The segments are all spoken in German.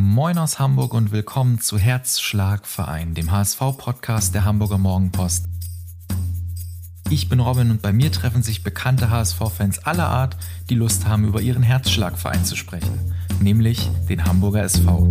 Moin aus Hamburg und willkommen zu Herzschlagverein, dem HSV-Podcast der Hamburger Morgenpost. Ich bin Robin und bei mir treffen sich bekannte HSV-Fans aller Art, die Lust haben, über ihren Herzschlagverein zu sprechen, nämlich den Hamburger SV.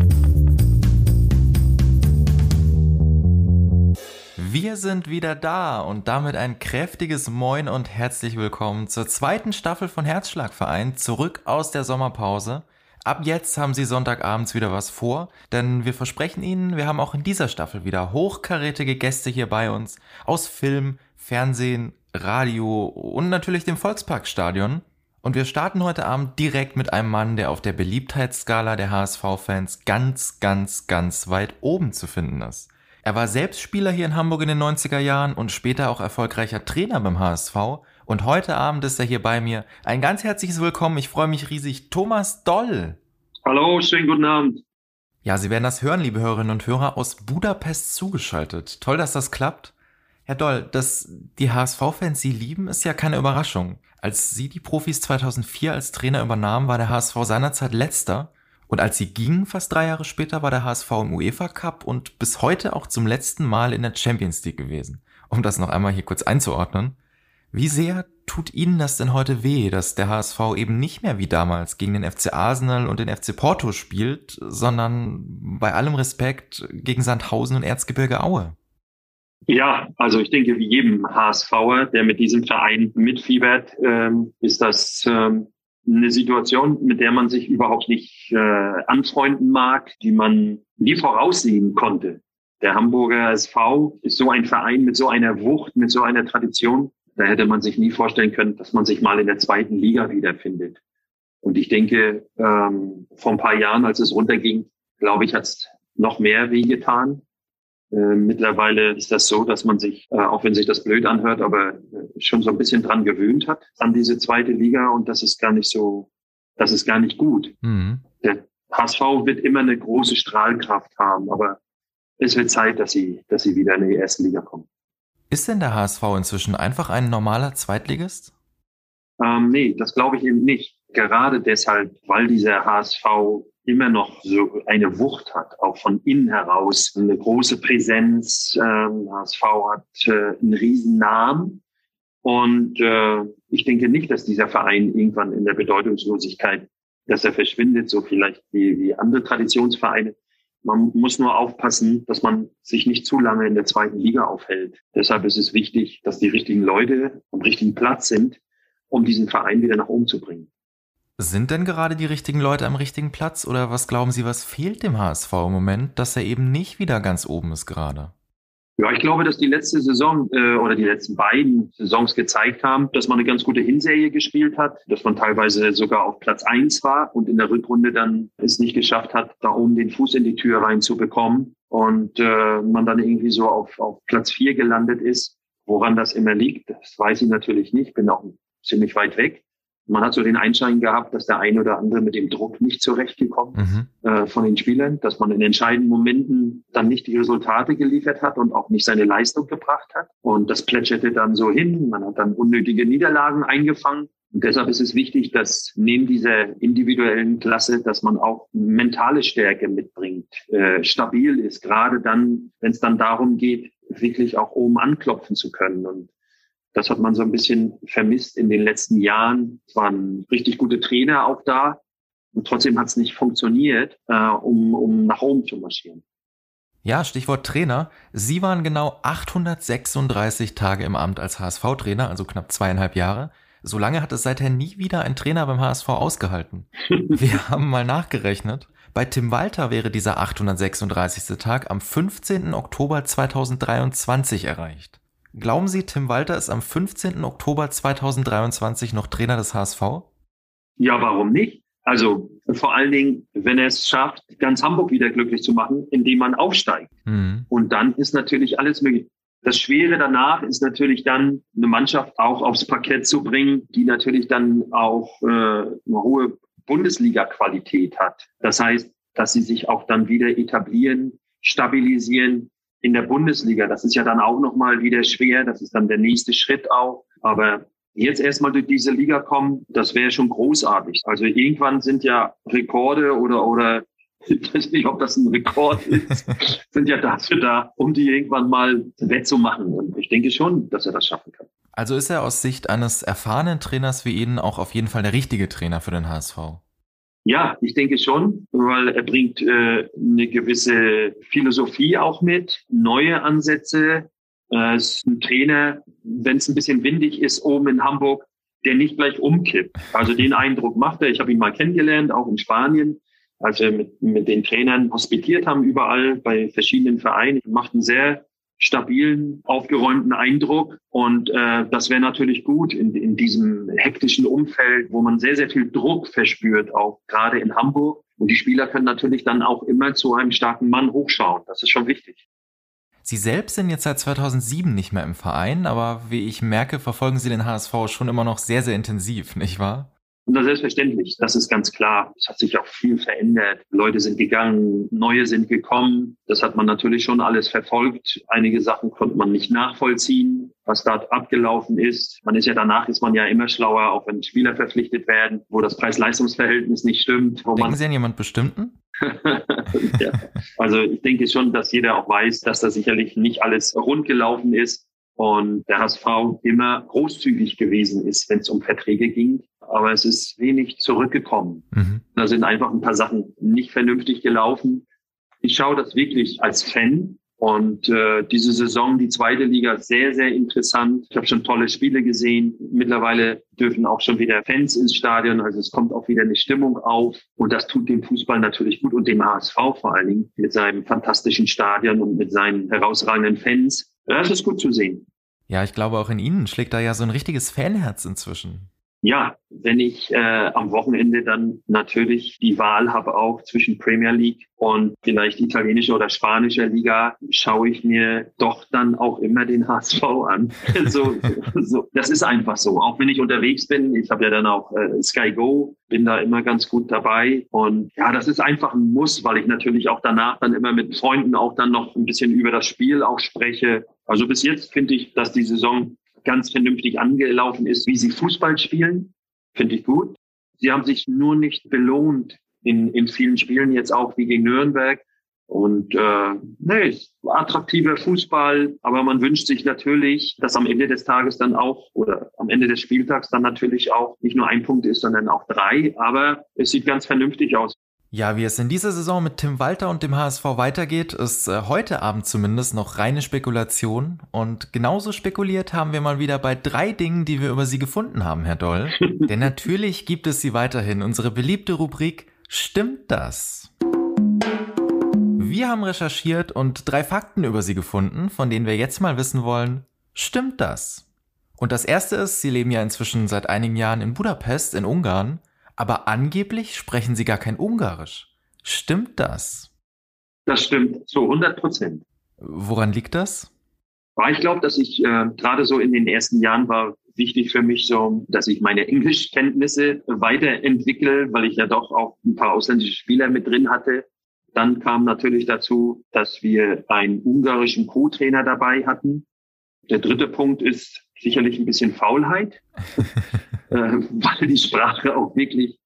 Wir sind wieder da und damit ein kräftiges Moin und herzlich willkommen zur zweiten Staffel von Herzschlagverein, zurück aus der Sommerpause – Ab jetzt haben Sie Sonntagabends wieder was vor, denn wir versprechen Ihnen, wir haben auch in dieser Staffel wieder hochkarätige Gäste hier bei uns aus Film, Fernsehen, Radio und natürlich dem Volksparkstadion. Und wir starten heute Abend direkt mit einem Mann, der auf der Beliebtheitsskala der HSV-Fans ganz, ganz, ganz weit oben zu finden ist. Er war selbst Spieler hier in Hamburg in den 90er Jahren und später auch erfolgreicher Trainer beim HSV und heute Abend ist er hier bei mir. Ein ganz herzliches Willkommen. Ich freue mich riesig. Thomas Doll. Hallo, schönen guten Abend. Ja, Sie werden das hören, liebe Hörerinnen und Hörer, aus Budapest zugeschaltet. Toll, dass das klappt. Herr Doll, dass die HSV-Fans Sie lieben, ist ja keine Überraschung. Als Sie die Profis 2004 als Trainer übernahmen, war der HSV seinerzeit letzter. Und als Sie gingen, fast drei Jahre später, war der HSV im UEFA Cup und bis heute auch zum letzten Mal in der Champions League gewesen. Um das noch einmal hier kurz einzuordnen. Wie sehr tut Ihnen das denn heute weh, dass der HSV eben nicht mehr wie damals gegen den FC Arsenal und den FC Porto spielt, sondern bei allem Respekt gegen Sandhausen und Erzgebirge Aue? Ja, also ich denke, wie jedem HSVer, der mit diesem Verein mitfiebert, ähm, ist das ähm, eine Situation, mit der man sich überhaupt nicht äh, anfreunden mag, die man nie voraussehen konnte. Der Hamburger SV ist so ein Verein mit so einer Wucht, mit so einer Tradition, da hätte man sich nie vorstellen können, dass man sich mal in der zweiten Liga wiederfindet. Und ich denke, ähm, vor ein paar Jahren, als es runterging, glaube ich, hat es noch mehr wehgetan. Äh, mittlerweile ist das so, dass man sich, äh, auch wenn sich das blöd anhört, aber äh, schon so ein bisschen dran gewöhnt hat an diese zweite Liga und das ist gar nicht so, das ist gar nicht gut. Mhm. Der HSV wird immer eine große Strahlkraft haben, aber es wird Zeit, dass sie, dass sie wieder in die erste Liga kommen. Ist denn der HSV inzwischen einfach ein normaler Zweitligist? Ähm, nee, das glaube ich eben nicht. Gerade deshalb, weil dieser HSV immer noch so eine Wucht hat, auch von innen heraus, eine große Präsenz. Ähm, HSV hat äh, einen riesen Namen. Und äh, ich denke nicht, dass dieser Verein irgendwann in der Bedeutungslosigkeit, dass er verschwindet, so vielleicht wie, wie andere Traditionsvereine. Man muss nur aufpassen, dass man sich nicht zu lange in der zweiten Liga aufhält. Deshalb ist es wichtig, dass die richtigen Leute am richtigen Platz sind, um diesen Verein wieder nach oben zu bringen. Sind denn gerade die richtigen Leute am richtigen Platz oder was glauben Sie, was fehlt dem HSV im Moment, dass er eben nicht wieder ganz oben ist gerade? Ja, ich glaube, dass die letzte Saison äh, oder die letzten beiden Saisons gezeigt haben, dass man eine ganz gute Hinserie gespielt hat, dass man teilweise sogar auf Platz eins war und in der Rückrunde dann es nicht geschafft hat, da oben den Fuß in die Tür reinzubekommen und äh, man dann irgendwie so auf, auf Platz vier gelandet ist. Woran das immer liegt, das weiß ich natürlich nicht, bin auch ziemlich weit weg. Man hat so den Einschein gehabt, dass der eine oder andere mit dem Druck nicht zurechtgekommen mhm. äh, von den Spielern, dass man in entscheidenden Momenten dann nicht die Resultate geliefert hat und auch nicht seine Leistung gebracht hat. Und das plätscherte dann so hin. Man hat dann unnötige Niederlagen eingefangen. Und deshalb ist es wichtig, dass neben dieser individuellen Klasse, dass man auch mentale Stärke mitbringt, äh, stabil ist, gerade dann, wenn es dann darum geht, wirklich auch oben anklopfen zu können. Und das hat man so ein bisschen vermisst in den letzten Jahren. Es waren richtig gute Trainer auch da. Und trotzdem hat es nicht funktioniert, äh, um, um nach oben zu marschieren. Ja, Stichwort Trainer. Sie waren genau 836 Tage im Amt als HSV-Trainer, also knapp zweieinhalb Jahre. So lange hat es seither nie wieder ein Trainer beim HSV ausgehalten. Wir haben mal nachgerechnet. Bei Tim Walter wäre dieser 836. Tag am 15. Oktober 2023 erreicht. Glauben Sie, Tim Walter ist am 15. Oktober 2023 noch Trainer des HSV? Ja, warum nicht? Also vor allen Dingen, wenn er es schafft, ganz Hamburg wieder glücklich zu machen, indem man aufsteigt. Mhm. Und dann ist natürlich alles möglich. Das Schwere danach ist natürlich dann, eine Mannschaft auch aufs Parkett zu bringen, die natürlich dann auch äh, eine hohe Bundesliga-Qualität hat. Das heißt, dass sie sich auch dann wieder etablieren, stabilisieren, in der Bundesliga. Das ist ja dann auch nochmal wieder schwer. Das ist dann der nächste Schritt auch. Aber jetzt erstmal durch diese Liga kommen, das wäre schon großartig. Also irgendwann sind ja Rekorde oder, oder ich weiß nicht, ob das ein Rekord ist, sind ja dafür da, um die irgendwann mal wettzumachen. Und ich denke schon, dass er das schaffen kann. Also ist er aus Sicht eines erfahrenen Trainers wie Ihnen auch auf jeden Fall der richtige Trainer für den HSV? Ja, ich denke schon, weil er bringt äh, eine gewisse Philosophie auch mit, neue Ansätze. Er ist ein Trainer, wenn es ein bisschen windig ist oben in Hamburg, der nicht gleich umkippt. Also den Eindruck macht er. Ich habe ihn mal kennengelernt, auch in Spanien, als wir mit, mit den Trainern hospitiert haben, überall bei verschiedenen Vereinen. Macht einen sehr stabilen, aufgeräumten Eindruck. Und äh, das wäre natürlich gut in, in diesem hektischen Umfeld, wo man sehr, sehr viel Druck verspürt, auch gerade in Hamburg. Und die Spieler können natürlich dann auch immer zu einem starken Mann hochschauen. Das ist schon wichtig. Sie selbst sind jetzt seit 2007 nicht mehr im Verein, aber wie ich merke, verfolgen Sie den HSV schon immer noch sehr, sehr intensiv, nicht wahr? Und das selbstverständlich, das ist ganz klar. Es hat sich auch viel verändert. Leute sind gegangen, neue sind gekommen. Das hat man natürlich schon alles verfolgt. Einige Sachen konnte man nicht nachvollziehen, was dort abgelaufen ist. Man ist ja danach, ist man ja immer schlauer, auch wenn Spieler verpflichtet werden, wo das Preis-Leistungs-Verhältnis nicht stimmt. Wo Denken Sie an jemand Bestimmten? ja. Also ich denke schon, dass jeder auch weiß, dass da sicherlich nicht alles rund gelaufen ist und der HSV immer großzügig gewesen ist, wenn es um Verträge ging aber es ist wenig zurückgekommen. Mhm. Da sind einfach ein paar Sachen nicht vernünftig gelaufen. Ich schaue das wirklich als Fan und äh, diese Saison, die zweite Liga, sehr, sehr interessant. Ich habe schon tolle Spiele gesehen. Mittlerweile dürfen auch schon wieder Fans ins Stadion. Also es kommt auch wieder eine Stimmung auf. Und das tut dem Fußball natürlich gut und dem HSV vor allen Dingen mit seinem fantastischen Stadion und mit seinen herausragenden Fans. Das ist gut zu sehen. Ja, ich glaube, auch in Ihnen schlägt da ja so ein richtiges Fanherz inzwischen. Ja, wenn ich äh, am Wochenende dann natürlich die Wahl habe auch zwischen Premier League und vielleicht italienische oder spanische Liga, schaue ich mir doch dann auch immer den HSV an. so, so, das ist einfach so. Auch wenn ich unterwegs bin, ich habe ja dann auch äh, Sky Go, bin da immer ganz gut dabei. Und ja, das ist einfach ein Muss, weil ich natürlich auch danach dann immer mit Freunden auch dann noch ein bisschen über das Spiel auch spreche. Also bis jetzt finde ich, dass die Saison ganz vernünftig angelaufen ist, wie sie Fußball spielen. Finde ich gut. Sie haben sich nur nicht belohnt in, in vielen Spielen, jetzt auch wie gegen Nürnberg. Und äh, nee, attraktiver Fußball, aber man wünscht sich natürlich, dass am Ende des Tages dann auch oder am Ende des Spieltags dann natürlich auch nicht nur ein Punkt ist, sondern auch drei. Aber es sieht ganz vernünftig aus. Ja, wie es in dieser Saison mit Tim Walter und dem HSV weitergeht, ist äh, heute Abend zumindest noch reine Spekulation. Und genauso spekuliert haben wir mal wieder bei drei Dingen, die wir über Sie gefunden haben, Herr Doll. Denn natürlich gibt es sie weiterhin. Unsere beliebte Rubrik Stimmt das? Wir haben recherchiert und drei Fakten über Sie gefunden, von denen wir jetzt mal wissen wollen, stimmt das? Und das erste ist, Sie leben ja inzwischen seit einigen Jahren in Budapest in Ungarn aber angeblich sprechen sie gar kein Ungarisch. Stimmt das? Das stimmt zu 100 Prozent. Woran liegt das? Ich glaube, dass ich äh, gerade so in den ersten Jahren war wichtig für mich so, dass ich meine Englischkenntnisse weiterentwickle, weil ich ja doch auch ein paar ausländische Spieler mit drin hatte. Dann kam natürlich dazu, dass wir einen ungarischen Co-Trainer dabei hatten. Der dritte Punkt ist sicherlich ein bisschen Faulheit. äh, weil die Sprache auch wirklich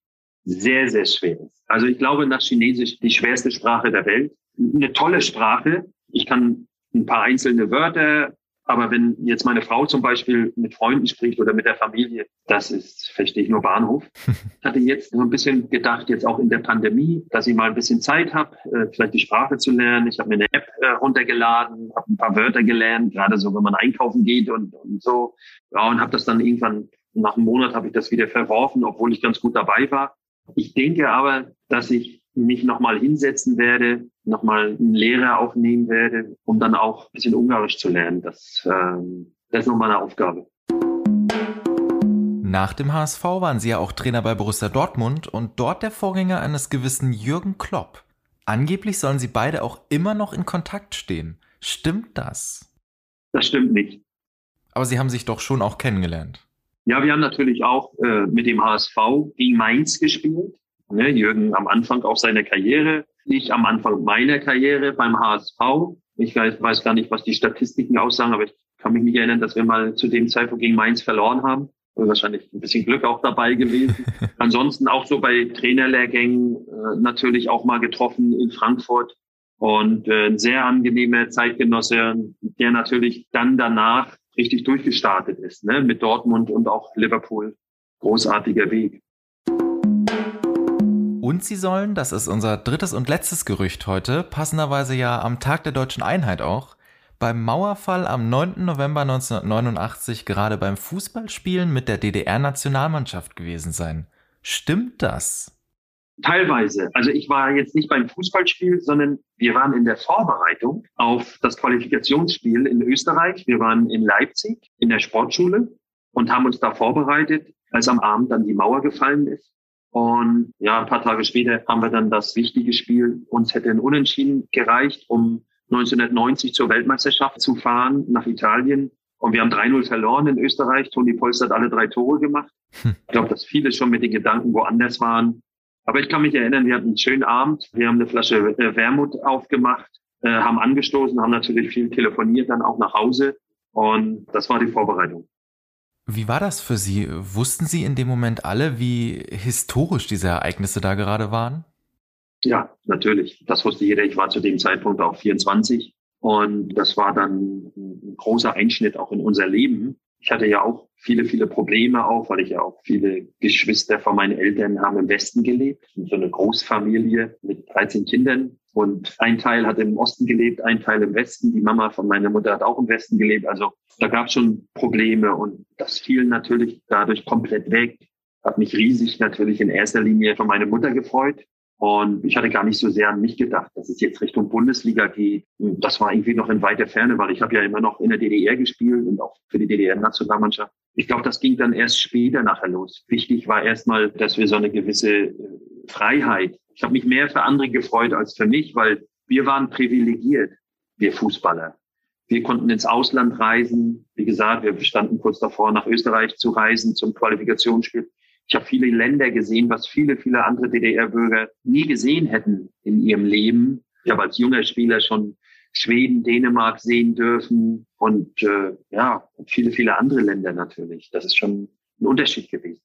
sehr, sehr schwer ist. Also ich glaube nach Chinesisch die schwerste Sprache der Welt. Eine tolle Sprache. Ich kann ein paar einzelne Wörter, aber wenn jetzt meine Frau zum Beispiel mit Freunden spricht oder mit der Familie, das ist, verstehe ich nur Bahnhof. Ich hatte jetzt so ein bisschen gedacht, jetzt auch in der Pandemie, dass ich mal ein bisschen Zeit habe, äh, vielleicht die Sprache zu lernen. Ich habe mir eine App äh, runtergeladen, habe ein paar Wörter gelernt, gerade so, wenn man einkaufen geht und, und so. Ja, und habe das dann irgendwann nach einem Monat habe ich das wieder verworfen, obwohl ich ganz gut dabei war. Ich denke aber, dass ich mich nochmal hinsetzen werde, nochmal einen Lehrer aufnehmen werde, um dann auch ein bisschen Ungarisch zu lernen. Das, ähm, das ist noch meine Aufgabe. Nach dem HSV waren Sie ja auch Trainer bei Borussia Dortmund und dort der Vorgänger eines gewissen Jürgen Klopp. Angeblich sollen Sie beide auch immer noch in Kontakt stehen. Stimmt das? Das stimmt nicht. Aber Sie haben sich doch schon auch kennengelernt. Ja, wir haben natürlich auch äh, mit dem HSV gegen Mainz gespielt. Ne, Jürgen am Anfang auch seiner Karriere, ich am Anfang meiner Karriere beim HSV. Ich weiß, weiß gar nicht, was die Statistiken aussagen, aber ich kann mich nicht erinnern, dass wir mal zu dem Zeitpunkt gegen Mainz verloren haben. wahrscheinlich ein bisschen Glück auch dabei gewesen. Ansonsten auch so bei Trainerlehrgängen äh, natürlich auch mal getroffen in Frankfurt und äh, ein sehr angenehmer Zeitgenosse, der natürlich dann danach richtig durchgestartet ist, ne? mit Dortmund und auch Liverpool. Großartiger Weg. Und sie sollen, das ist unser drittes und letztes Gerücht heute, passenderweise ja am Tag der deutschen Einheit auch, beim Mauerfall am 9. November 1989 gerade beim Fußballspielen mit der DDR-Nationalmannschaft gewesen sein. Stimmt das? Teilweise. Also ich war jetzt nicht beim Fußballspiel, sondern wir waren in der Vorbereitung auf das Qualifikationsspiel in Österreich. Wir waren in Leipzig in der Sportschule und haben uns da vorbereitet, als am Abend dann die Mauer gefallen ist. Und ja, ein paar Tage später haben wir dann das wichtige Spiel. Uns hätte ein Unentschieden gereicht, um 1990 zur Weltmeisterschaft zu fahren nach Italien. Und wir haben 3-0 verloren in Österreich. Toni Polster hat alle drei Tore gemacht. Hm. Ich glaube, dass viele schon mit den Gedanken woanders waren. Aber ich kann mich erinnern, wir hatten einen schönen Abend. Wir haben eine Flasche äh, Wermut aufgemacht, äh, haben angestoßen, haben natürlich viel telefoniert, dann auch nach Hause. Und das war die Vorbereitung. Wie war das für Sie? Wussten Sie in dem Moment alle, wie historisch diese Ereignisse da gerade waren? Ja, natürlich. Das wusste jeder. Ich war zu dem Zeitpunkt auch 24 und das war dann ein großer Einschnitt auch in unser Leben. Ich hatte ja auch viele, viele Probleme auch, weil ich ja auch viele Geschwister von meinen Eltern haben im Westen gelebt. So eine Großfamilie mit 13 Kindern. Und ein Teil hat im Osten gelebt, ein Teil im Westen. Die Mama von meiner Mutter hat auch im Westen gelebt. Also da gab es schon Probleme und das fiel natürlich dadurch komplett weg. Hat mich riesig natürlich in erster Linie von meiner Mutter gefreut, und ich hatte gar nicht so sehr an mich gedacht, dass es jetzt Richtung Bundesliga geht. Das war irgendwie noch in weiter Ferne, weil ich habe ja immer noch in der DDR gespielt und auch für die DDR-Nationalmannschaft. Ich glaube, das ging dann erst später nachher los. Wichtig war erstmal, dass wir so eine gewisse äh, Freiheit. Ich habe mich mehr für andere gefreut als für mich, weil wir waren privilegiert, wir Fußballer. Wir konnten ins Ausland reisen. Wie gesagt, wir standen kurz davor, nach Österreich zu reisen zum Qualifikationsspiel. Ich habe viele Länder gesehen, was viele, viele andere DDR-Bürger nie gesehen hätten in ihrem Leben. Ich habe als junger Spieler schon Schweden, Dänemark sehen dürfen und äh, ja, viele, viele andere Länder natürlich. Das ist schon ein Unterschied gewesen.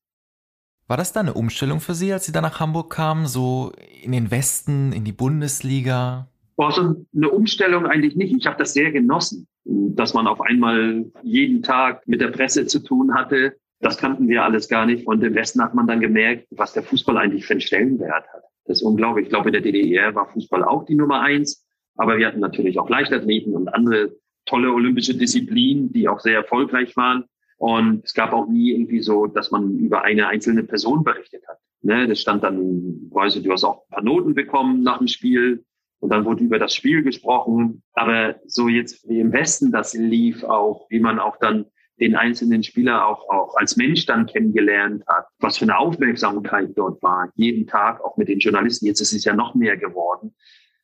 War das da eine Umstellung für Sie, als Sie da nach Hamburg kamen, so in den Westen, in die Bundesliga? War so eine Umstellung eigentlich nicht. Ich habe das sehr genossen, dass man auf einmal jeden Tag mit der Presse zu tun hatte, das kannten wir alles gar nicht. Und im Westen hat man dann gemerkt, was der Fußball eigentlich für einen Stellenwert hat. Das ist unglaublich. Ich glaube, in der DDR war Fußball auch die Nummer eins. Aber wir hatten natürlich auch Leichtathleten und andere tolle olympische Disziplinen, die auch sehr erfolgreich waren. Und es gab auch nie irgendwie so, dass man über eine einzelne Person berichtet hat. Ne, das stand dann, weißt du, du hast auch ein paar Noten bekommen nach dem Spiel. Und dann wurde über das Spiel gesprochen. Aber so jetzt wie im Westen das lief auch, wie man auch dann den einzelnen Spieler auch, auch als Mensch dann kennengelernt hat, was für eine Aufmerksamkeit dort war, jeden Tag auch mit den Journalisten. Jetzt ist es ja noch mehr geworden.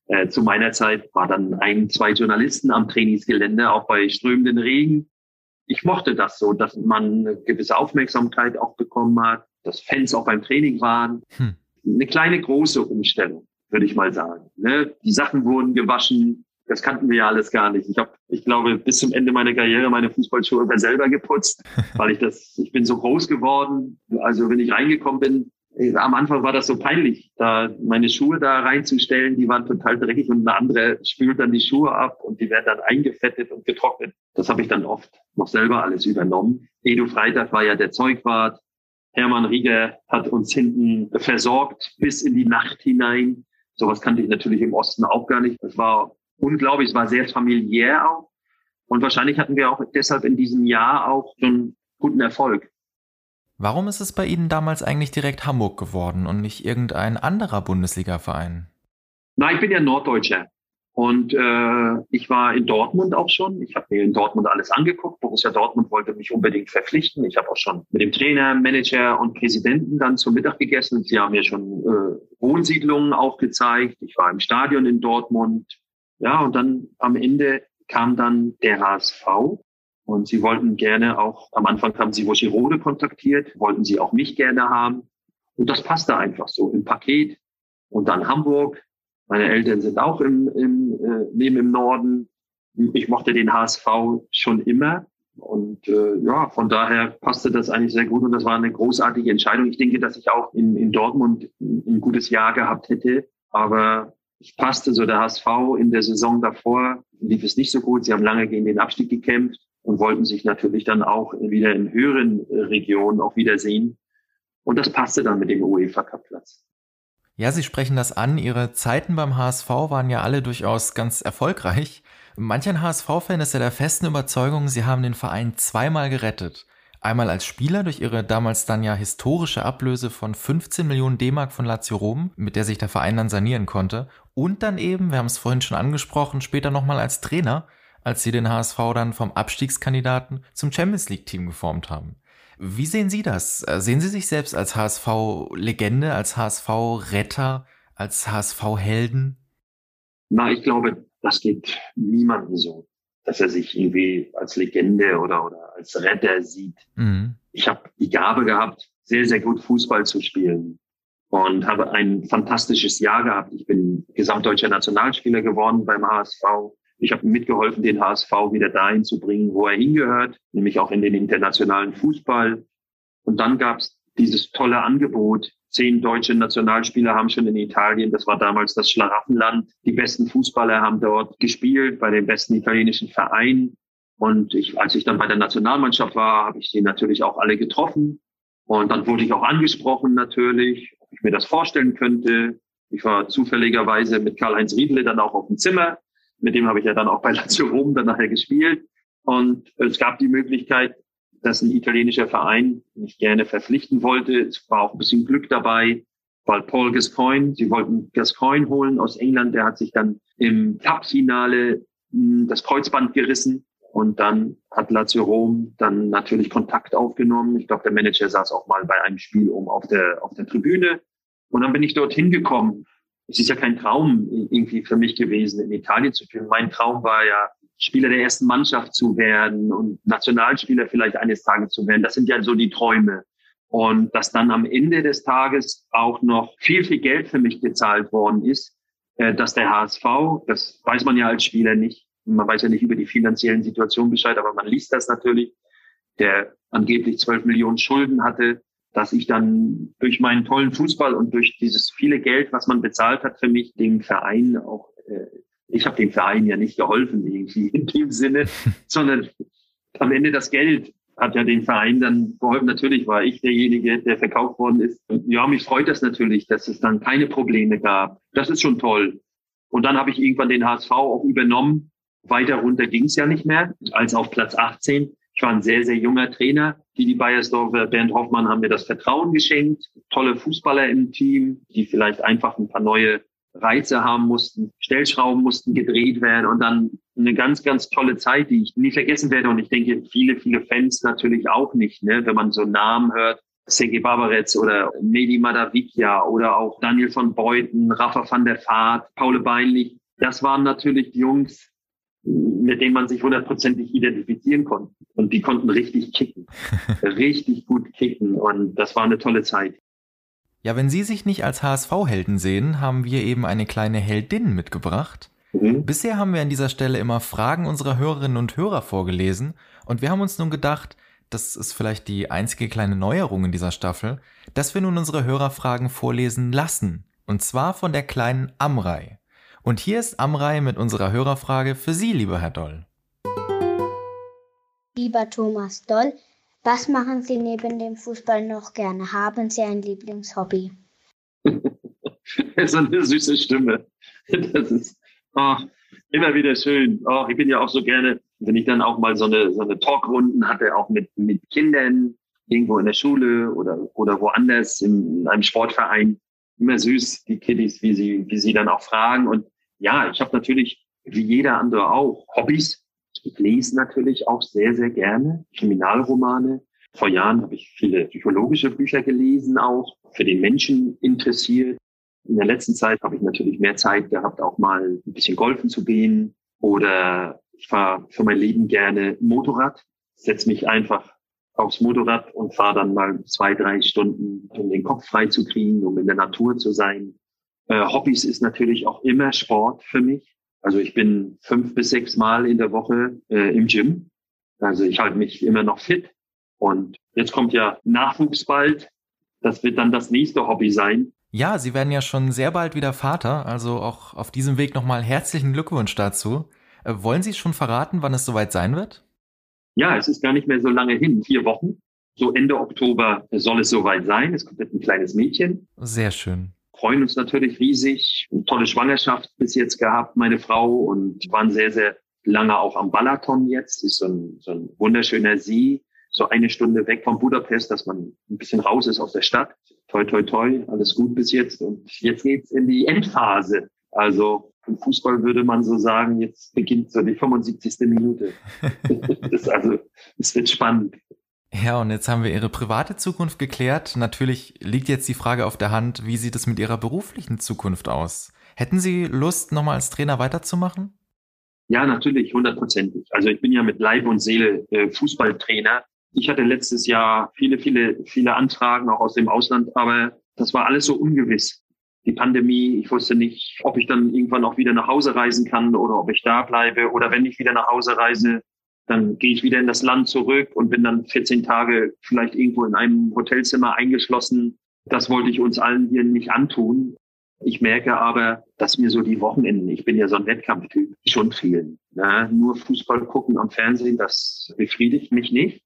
Äh, zu meiner Zeit war dann ein, zwei Journalisten am Trainingsgelände, auch bei strömenden Regen. Ich mochte das so, dass man eine gewisse Aufmerksamkeit auch bekommen hat, dass Fans auch beim Training waren. Hm. Eine kleine große Umstellung, würde ich mal sagen. Ne? Die Sachen wurden gewaschen, das kannten wir ja alles gar nicht. Ich habe, ich glaube, bis zum Ende meiner Karriere meine Fußballschuhe immer selber geputzt, weil ich das, ich bin so groß geworden. Also wenn ich reingekommen bin, am Anfang war das so peinlich, da meine Schuhe da reinzustellen, die waren total dreckig und eine andere spült dann die Schuhe ab und die werden dann eingefettet und getrocknet. Das habe ich dann oft noch selber alles übernommen. Edu Freitag war ja der Zeugwart. Hermann Rieger hat uns hinten versorgt bis in die Nacht hinein. Sowas kannte ich natürlich im Osten auch gar nicht. Es war unglaublich. Es war sehr familiär auch. Und wahrscheinlich hatten wir auch deshalb in diesem Jahr auch schon guten Erfolg. Warum ist es bei Ihnen damals eigentlich direkt Hamburg geworden und nicht irgendein anderer Bundesliga-Verein? Na, ich bin ja Norddeutscher. Und äh, ich war in Dortmund auch schon. Ich habe mir in Dortmund alles angeguckt. Borussia Dortmund wollte mich unbedingt verpflichten. Ich habe auch schon mit dem Trainer, Manager und Präsidenten dann zum Mittag gegessen. Sie haben mir schon äh, Wohnsiedlungen auch gezeigt. Ich war im Stadion in Dortmund. Ja, und dann am Ende kam dann der HSV und sie wollten gerne auch, am Anfang haben sie Woschirode kontaktiert, wollten sie auch mich gerne haben. Und das passte einfach so im Paket. Und dann Hamburg. Meine Eltern sind auch im, im, äh, neben im Norden. Ich mochte den HSV schon immer. Und äh, ja, von daher passte das eigentlich sehr gut und das war eine großartige Entscheidung. Ich denke, dass ich auch in, in Dortmund ein gutes Jahr gehabt hätte, aber es passte so. Der HSV in der Saison davor lief es nicht so gut. Sie haben lange gegen den Abstieg gekämpft und wollten sich natürlich dann auch wieder in höheren Regionen auch wiedersehen. Und das passte dann mit dem UEFA Cup Platz. Ja, Sie sprechen das an. Ihre Zeiten beim HSV waren ja alle durchaus ganz erfolgreich. Manch HSV-Fan ist ja der festen Überzeugung, sie haben den Verein zweimal gerettet. Einmal als Spieler durch ihre damals dann ja historische Ablöse von 15 Millionen D-Mark von Lazio Rom, mit der sich der Verein dann sanieren konnte. Und dann eben, wir haben es vorhin schon angesprochen, später nochmal als Trainer, als sie den HSV dann vom Abstiegskandidaten zum Champions League-Team geformt haben. Wie sehen Sie das? Äh, sehen Sie sich selbst als HSV-Legende, als HSV-Retter, als HSV-Helden? Na, ich glaube, das geht niemandem so, dass er sich irgendwie als Legende oder, oder als Retter sieht. Mhm. Ich habe die Gabe gehabt, sehr, sehr gut Fußball zu spielen und habe ein fantastisches Jahr gehabt. Ich bin gesamtdeutscher Nationalspieler geworden beim HSV. Ich habe mitgeholfen, den HSV wieder dahin zu bringen, wo er hingehört, nämlich auch in den internationalen Fußball. Und dann gab es dieses tolle Angebot. Zehn deutsche Nationalspieler haben schon in Italien, das war damals das Schlaraffenland. Die besten Fußballer haben dort gespielt bei den besten italienischen Vereinen. Und ich, als ich dann bei der Nationalmannschaft war, habe ich sie natürlich auch alle getroffen. Und dann wurde ich auch angesprochen natürlich, ob ich mir das vorstellen könnte. Ich war zufälligerweise mit Karl-Heinz Riedle dann auch auf dem Zimmer mit dem habe ich ja dann auch bei Lazio Rom dann nachher gespielt. Und es gab die Möglichkeit, dass ein italienischer Verein mich gerne verpflichten wollte. Es war auch ein bisschen Glück dabei, weil Paul Gascoigne, sie wollten Gascoigne holen aus England, der hat sich dann im Cup-Finale hm, das Kreuzband gerissen. Und dann hat Lazio Rom dann natürlich Kontakt aufgenommen. Ich glaube, der Manager saß auch mal bei einem Spiel um auf der, auf der Tribüne. Und dann bin ich dorthin gekommen es ist ja kein Traum irgendwie für mich gewesen, in Italien zu spielen. Mein Traum war ja, Spieler der ersten Mannschaft zu werden und Nationalspieler vielleicht eines Tages zu werden. Das sind ja so die Träume. Und dass dann am Ende des Tages auch noch viel, viel Geld für mich gezahlt worden ist, äh, dass der HSV, das weiß man ja als Spieler nicht, man weiß ja nicht über die finanziellen Situationen Bescheid, aber man liest das natürlich, der angeblich 12 Millionen Schulden hatte, dass ich dann durch meinen tollen Fußball und durch dieses viele Geld, was man bezahlt hat für mich, dem Verein auch, äh, ich habe dem Verein ja nicht geholfen irgendwie in dem Sinne, sondern am Ende das Geld hat ja den Verein dann geholfen. Natürlich war ich derjenige, der verkauft worden ist. Ja, mich freut das natürlich, dass es dann keine Probleme gab. Das ist schon toll. Und dann habe ich irgendwann den HSV auch übernommen. Weiter runter ging es ja nicht mehr, als auf Platz 18. Ich war ein sehr, sehr junger Trainer. Die, die Bayersdorfer, Bernd Hoffmann haben mir das Vertrauen geschenkt. Tolle Fußballer im Team, die vielleicht einfach ein paar neue Reize haben mussten. Stellschrauben mussten gedreht werden und dann eine ganz, ganz tolle Zeit, die ich nie vergessen werde. Und ich denke, viele, viele Fans natürlich auch nicht, ne? wenn man so Namen hört. Sergei Barbaretz oder Medi Madavikia oder auch Daniel von Beuten, Rafa van der Vaart, Paul Beinlich. Das waren natürlich Jungs, mit denen man sich hundertprozentig identifizieren konnte. Und die konnten richtig kicken, richtig gut kicken. Und das war eine tolle Zeit. Ja, wenn Sie sich nicht als HSV-Helden sehen, haben wir eben eine kleine Heldin mitgebracht. Mhm. Bisher haben wir an dieser Stelle immer Fragen unserer Hörerinnen und Hörer vorgelesen und wir haben uns nun gedacht, das ist vielleicht die einzige kleine Neuerung in dieser Staffel, dass wir nun unsere Hörerfragen vorlesen lassen. Und zwar von der kleinen Amrei. Und hier ist Amrei mit unserer Hörerfrage für Sie, lieber Herr Doll. Lieber Thomas Doll, was machen Sie neben dem Fußball noch gerne? Haben Sie ein Lieblingshobby? so eine süße Stimme. Das ist oh, immer wieder schön. Oh, ich bin ja auch so gerne, wenn ich dann auch mal so eine, so eine Talkrunden hatte, auch mit, mit Kindern, irgendwo in der Schule oder, oder woanders in, in einem Sportverein. Immer süß, die Kiddies, wie sie, wie sie dann auch fragen. Und ja, ich habe natürlich, wie jeder andere auch, Hobbys. Ich lese natürlich auch sehr, sehr gerne Kriminalromane. Vor Jahren habe ich viele psychologische Bücher gelesen, auch für den Menschen interessiert. In der letzten Zeit habe ich natürlich mehr Zeit gehabt, auch mal ein bisschen golfen zu gehen. Oder ich fahre für mein Leben gerne Motorrad, setze mich einfach aufs Motorrad und fahre dann mal zwei, drei Stunden, um den Kopf frei zu kriegen, um in der Natur zu sein. Äh, Hobbys ist natürlich auch immer Sport für mich. Also ich bin fünf bis sechs Mal in der Woche äh, im Gym. Also ich halte mich immer noch fit. Und jetzt kommt ja Nachwuchs bald. Das wird dann das nächste Hobby sein. Ja, Sie werden ja schon sehr bald wieder Vater, also auch auf diesem Weg nochmal herzlichen Glückwunsch dazu. Äh, wollen Sie schon verraten, wann es soweit sein wird? Ja, es ist gar nicht mehr so lange hin, vier Wochen. So Ende Oktober soll es soweit sein. Es kommt ein kleines Mädchen. Sehr schön. Freuen uns natürlich riesig. Eine tolle Schwangerschaft bis jetzt gehabt, meine Frau, und waren sehr, sehr lange auch am Balaton jetzt. Ist so ein, so ein wunderschöner See, so eine Stunde weg von Budapest, dass man ein bisschen raus ist aus der Stadt. Toi, toi, toi, alles gut bis jetzt. Und jetzt geht's in die Endphase. Also im Fußball würde man so sagen, jetzt beginnt so die 75. Minute. das, also, es wird spannend. Ja, und jetzt haben wir Ihre private Zukunft geklärt. Natürlich liegt jetzt die Frage auf der Hand, wie sieht es mit Ihrer beruflichen Zukunft aus? Hätten Sie Lust, nochmal als Trainer weiterzumachen? Ja, natürlich, hundertprozentig. Also ich bin ja mit Leib und Seele äh, Fußballtrainer. Ich hatte letztes Jahr viele, viele, viele Anfragen auch aus dem Ausland, aber das war alles so ungewiss. Die Pandemie, ich wusste nicht, ob ich dann irgendwann auch wieder nach Hause reisen kann oder ob ich da bleibe oder wenn ich wieder nach Hause reise, dann gehe ich wieder in das Land zurück und bin dann 14 Tage vielleicht irgendwo in einem Hotelzimmer eingeschlossen. Das wollte ich uns allen hier nicht antun. Ich merke aber, dass mir so die Wochenenden, ich bin ja so ein Wettkampftyp, schon fehlen. Ja, nur Fußball gucken am Fernsehen, das befriedigt mich nicht.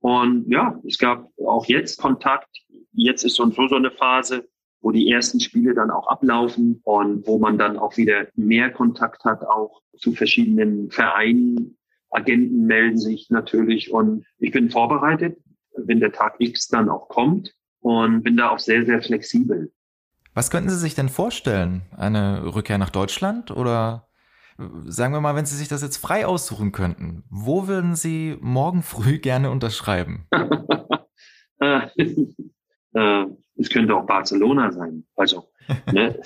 Und ja, es gab auch jetzt Kontakt. Jetzt ist so und so so eine Phase, wo die ersten Spiele dann auch ablaufen und wo man dann auch wieder mehr Kontakt hat, auch zu verschiedenen Vereinen. Agenten melden sich natürlich und ich bin vorbereitet, wenn der Tag X dann auch kommt und bin da auch sehr, sehr flexibel. Was könnten Sie sich denn vorstellen? Eine Rückkehr nach Deutschland oder sagen wir mal, wenn Sie sich das jetzt frei aussuchen könnten, wo würden Sie morgen früh gerne unterschreiben? Äh, äh, es könnte auch Barcelona sein. Also, ne?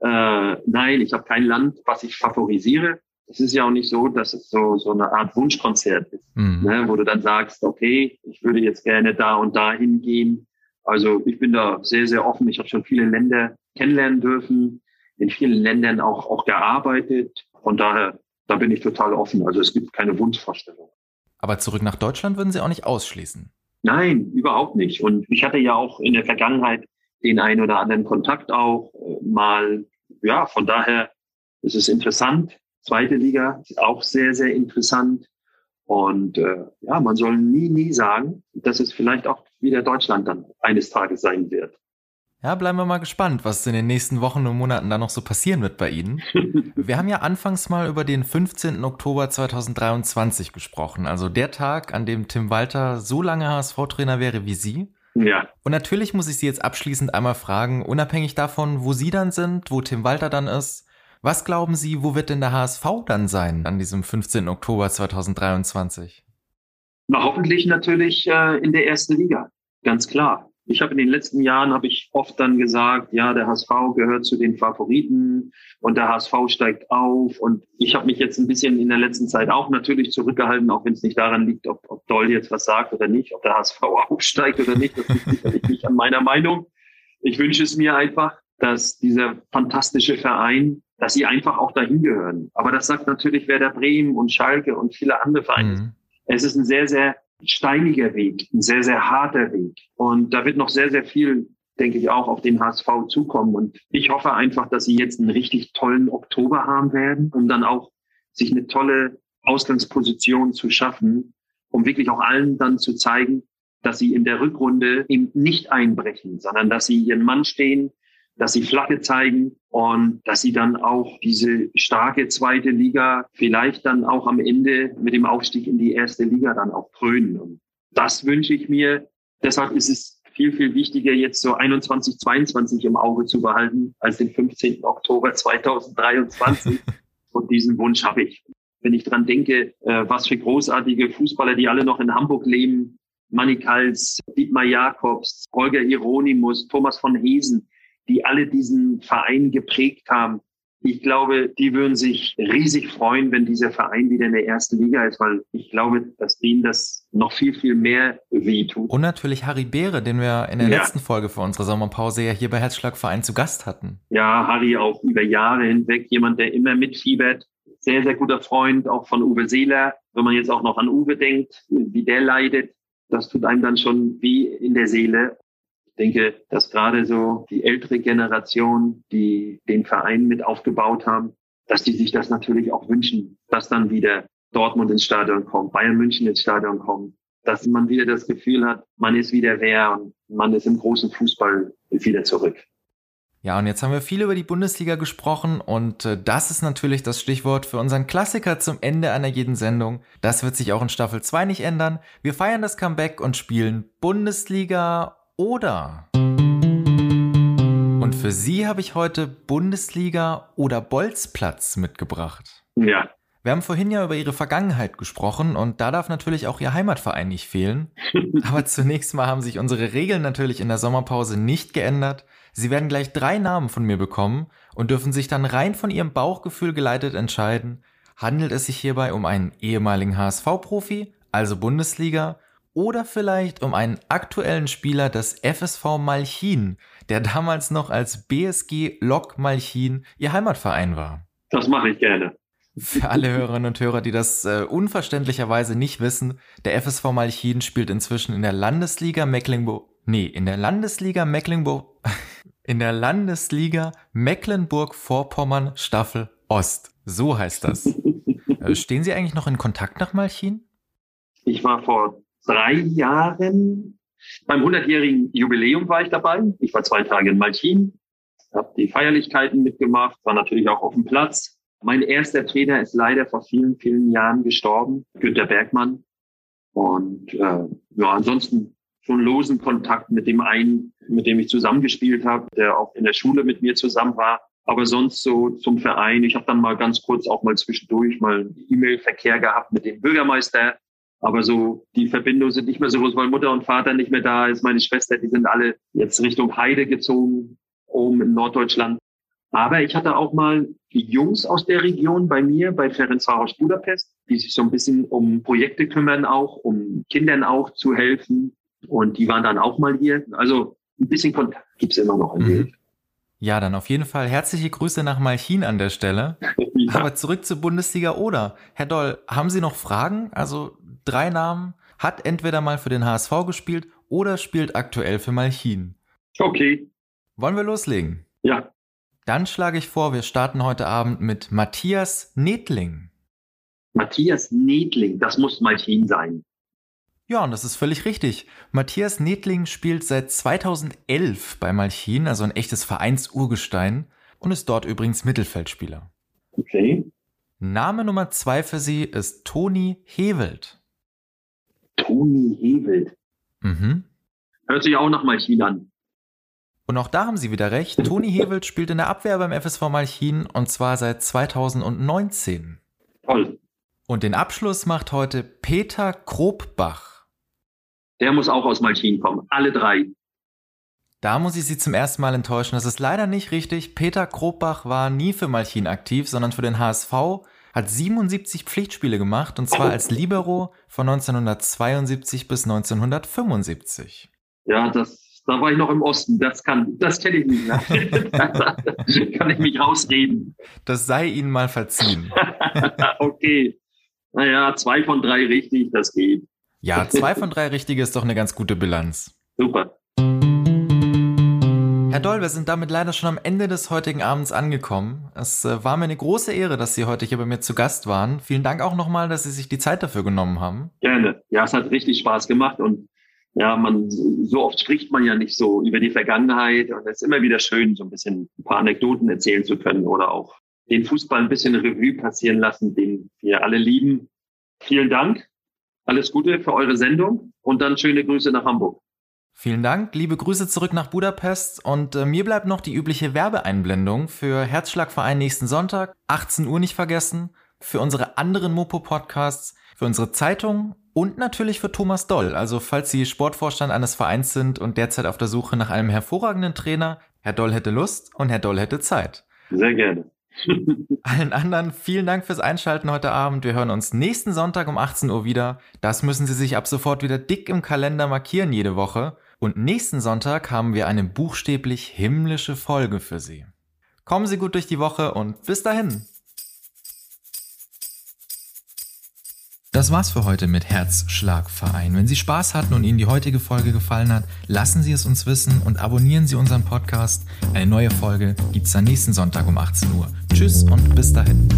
äh, nein, ich habe kein Land, was ich favorisiere. Es ist ja auch nicht so, dass es so, so eine Art Wunschkonzert ist, mhm. ne? wo du dann sagst, okay, ich würde jetzt gerne da und da hingehen. Also ich bin da sehr, sehr offen. Ich habe schon viele Länder kennenlernen dürfen, in vielen Ländern auch, auch gearbeitet. Von daher, da bin ich total offen. Also es gibt keine Wunschvorstellung. Aber zurück nach Deutschland würden Sie auch nicht ausschließen? Nein, überhaupt nicht. Und ich hatte ja auch in der Vergangenheit den einen oder anderen Kontakt auch äh, mal. Ja, von daher ist es interessant. Zweite Liga ist auch sehr, sehr interessant. Und äh, ja, man soll nie, nie sagen, dass es vielleicht auch wieder Deutschland dann eines Tages sein wird. Ja, bleiben wir mal gespannt, was in den nächsten Wochen und Monaten da noch so passieren wird bei Ihnen. wir haben ja anfangs mal über den 15. Oktober 2023 gesprochen, also der Tag, an dem Tim Walter so lange HSV-Trainer wäre wie Sie. Ja. Und natürlich muss ich Sie jetzt abschließend einmal fragen, unabhängig davon, wo Sie dann sind, wo Tim Walter dann ist, was glauben Sie, wo wird denn der HSV dann sein an diesem 15. Oktober 2023? Na, hoffentlich natürlich äh, in der ersten Liga, ganz klar. Ich habe in den letzten Jahren habe ich oft dann gesagt, ja, der HSV gehört zu den Favoriten und der HSV steigt auf. Und ich habe mich jetzt ein bisschen in der letzten Zeit auch natürlich zurückgehalten, auch wenn es nicht daran liegt, ob, ob Doll jetzt was sagt oder nicht, ob der HSV aufsteigt oder nicht. Das liegt sicherlich nicht an meiner Meinung. Ich wünsche es mir einfach, dass dieser fantastische Verein dass sie einfach auch dahin gehören. Aber das sagt natürlich Werder Bremen und Schalke und viele andere Vereine. Mhm. Es ist ein sehr, sehr steiniger Weg, ein sehr, sehr harter Weg. Und da wird noch sehr, sehr viel, denke ich, auch auf den HSV zukommen. Und ich hoffe einfach, dass sie jetzt einen richtig tollen Oktober haben werden, um dann auch sich eine tolle Ausgangsposition zu schaffen, um wirklich auch allen dann zu zeigen, dass sie in der Rückrunde eben nicht einbrechen, sondern dass sie ihren Mann stehen, dass sie Flagge zeigen und dass sie dann auch diese starke zweite Liga vielleicht dann auch am Ende mit dem Aufstieg in die erste Liga dann auch krönen. Und das wünsche ich mir. Deshalb ist es viel, viel wichtiger, jetzt so 21, 22 im Auge zu behalten, als den 15. Oktober 2023. und diesen Wunsch habe ich. Wenn ich dran denke, äh, was für großartige Fußballer, die alle noch in Hamburg leben, Manny Kals, Dietmar Jakobs, Holger Hieronymus, Thomas von Hesen, die alle diesen Verein geprägt haben. Ich glaube, die würden sich riesig freuen, wenn dieser Verein wieder in der ersten Liga ist, weil ich glaube, dass denen das noch viel, viel mehr wehtut. Und natürlich Harry Beere, den wir in der ja. letzten Folge vor unserer Sommerpause ja hier bei Herzschlagverein zu Gast hatten. Ja, Harry auch über Jahre hinweg jemand, der immer mitfiebert sehr, sehr guter Freund auch von Uwe Seeler. Wenn man jetzt auch noch an Uwe denkt, wie der leidet, das tut einem dann schon wie in der Seele. Ich denke, dass gerade so die ältere Generation, die den Verein mit aufgebaut haben, dass die sich das natürlich auch wünschen, dass dann wieder Dortmund ins Stadion kommt, Bayern München ins Stadion kommt, dass man wieder das Gefühl hat, man ist wieder wer und man ist im großen Fußball wieder zurück. Ja, und jetzt haben wir viel über die Bundesliga gesprochen und äh, das ist natürlich das Stichwort für unseren Klassiker zum Ende einer jeden Sendung. Das wird sich auch in Staffel 2 nicht ändern. Wir feiern das Comeback und spielen Bundesliga oder. Und für Sie habe ich heute Bundesliga oder Bolzplatz mitgebracht. Ja. Wir haben vorhin ja über Ihre Vergangenheit gesprochen und da darf natürlich auch Ihr Heimatverein nicht fehlen. Aber zunächst mal haben sich unsere Regeln natürlich in der Sommerpause nicht geändert. Sie werden gleich drei Namen von mir bekommen und dürfen sich dann rein von ihrem Bauchgefühl geleitet entscheiden, handelt es sich hierbei um einen ehemaligen HSV-Profi, also Bundesliga, oder vielleicht um einen aktuellen Spieler des FSV Malchin, der damals noch als BSG Lok Malchin ihr Heimatverein war. Das mache ich gerne. Für alle Hörerinnen und Hörer, die das äh, unverständlicherweise nicht wissen, der FSV Malchin spielt inzwischen in der Landesliga Mecklenburg, nee, in der Landesliga Mecklenburg, in der Landesliga Mecklenburg-Vorpommern Staffel Ost. So heißt das. Äh, stehen Sie eigentlich noch in Kontakt nach Malchin? Ich war vor drei Jahren beim 100-jährigen Jubiläum war ich dabei. Ich war zwei Tage in Malchin, habe die Feierlichkeiten mitgemacht, war natürlich auch auf dem Platz. Mein erster Trainer ist leider vor vielen, vielen Jahren gestorben, Günter Bergmann. Und äh, ja, ansonsten schon losen Kontakt mit dem einen, mit dem ich zusammengespielt habe, der auch in der Schule mit mir zusammen war. Aber sonst so zum Verein. Ich habe dann mal ganz kurz auch mal zwischendurch mal E-Mail-Verkehr gehabt mit dem Bürgermeister. Aber so die Verbindungen sind nicht mehr so groß, weil Mutter und Vater nicht mehr da ist. Meine Schwester, die sind alle jetzt Richtung Heide gezogen, oben in Norddeutschland. Aber ich hatte auch mal die Jungs aus der Region bei mir, bei Ferencvaros Budapest, die sich so ein bisschen um Projekte kümmern auch, um Kindern auch zu helfen. Und die waren dann auch mal hier. Also ein bisschen Kontakt gibt's immer noch mhm. Ja, dann auf jeden Fall herzliche Grüße nach Malchin an der Stelle. ja. Aber zurück zur Bundesliga oder. Herr Doll, haben Sie noch Fragen? Also drei Namen, hat entweder mal für den HSV gespielt oder spielt aktuell für Malchin. Okay. Wollen wir loslegen? Ja. Dann schlage ich vor, wir starten heute Abend mit Matthias Nedling. Matthias Nedling, das muss Malchin sein. Ja, und das ist völlig richtig. Matthias Nedling spielt seit 2011 bei Malchin, also ein echtes Vereinsurgestein, und ist dort übrigens Mittelfeldspieler. Okay. Name Nummer zwei für Sie ist Toni Hewelt. Toni Hewelt. Mhm. Hört sich auch nach Malchin an. Und auch da haben Sie wieder recht. Toni Hewelt spielt in der Abwehr beim FSV Malchin und zwar seit 2019. Toll. Und den Abschluss macht heute Peter Krobbach. Der muss auch aus Malchin kommen. Alle drei. Da muss ich Sie zum ersten Mal enttäuschen. Das ist leider nicht richtig. Peter Krobbach war nie für Malchin aktiv, sondern für den HSV, hat 77 Pflichtspiele gemacht und zwar als Libero von 1972 bis 1975. Ja, das, da war ich noch im Osten. Das kann, das kenne ich nicht. Ne? kann ich mich rausreden. Das sei Ihnen mal verziehen. okay. Naja, zwei von drei richtig, das geht. Ja, zwei von drei richtige ist doch eine ganz gute Bilanz. Super. Herr Doll, wir sind damit leider schon am Ende des heutigen Abends angekommen. Es äh, war mir eine große Ehre, dass Sie heute hier bei mir zu Gast waren. Vielen Dank auch nochmal, dass Sie sich die Zeit dafür genommen haben. Gerne. Ja, es hat richtig Spaß gemacht und ja, man, so oft spricht man ja nicht so über die Vergangenheit und es ist immer wieder schön, so ein bisschen ein paar Anekdoten erzählen zu können oder auch den Fußball ein bisschen Revue passieren lassen, den wir alle lieben. Vielen Dank alles Gute für eure Sendung und dann schöne Grüße nach Hamburg. Vielen Dank, liebe Grüße zurück nach Budapest und äh, mir bleibt noch die übliche Werbeeinblendung für Herzschlagverein nächsten Sonntag, 18 Uhr nicht vergessen, für unsere anderen Mopo-Podcasts, für unsere Zeitung und natürlich für Thomas Doll. Also falls Sie Sportvorstand eines Vereins sind und derzeit auf der Suche nach einem hervorragenden Trainer, Herr Doll hätte Lust und Herr Doll hätte Zeit. Sehr gerne. Allen anderen vielen Dank fürs Einschalten heute Abend. Wir hören uns nächsten Sonntag um 18 Uhr wieder. Das müssen Sie sich ab sofort wieder dick im Kalender markieren jede Woche. Und nächsten Sonntag haben wir eine buchstäblich himmlische Folge für Sie. Kommen Sie gut durch die Woche und bis dahin. Das war's für heute mit Herzschlagverein. Wenn Sie Spaß hatten und Ihnen die heutige Folge gefallen hat, lassen Sie es uns wissen und abonnieren Sie unseren Podcast. Eine neue Folge gibt's dann nächsten Sonntag um 18 Uhr. Tschüss und bis dahin.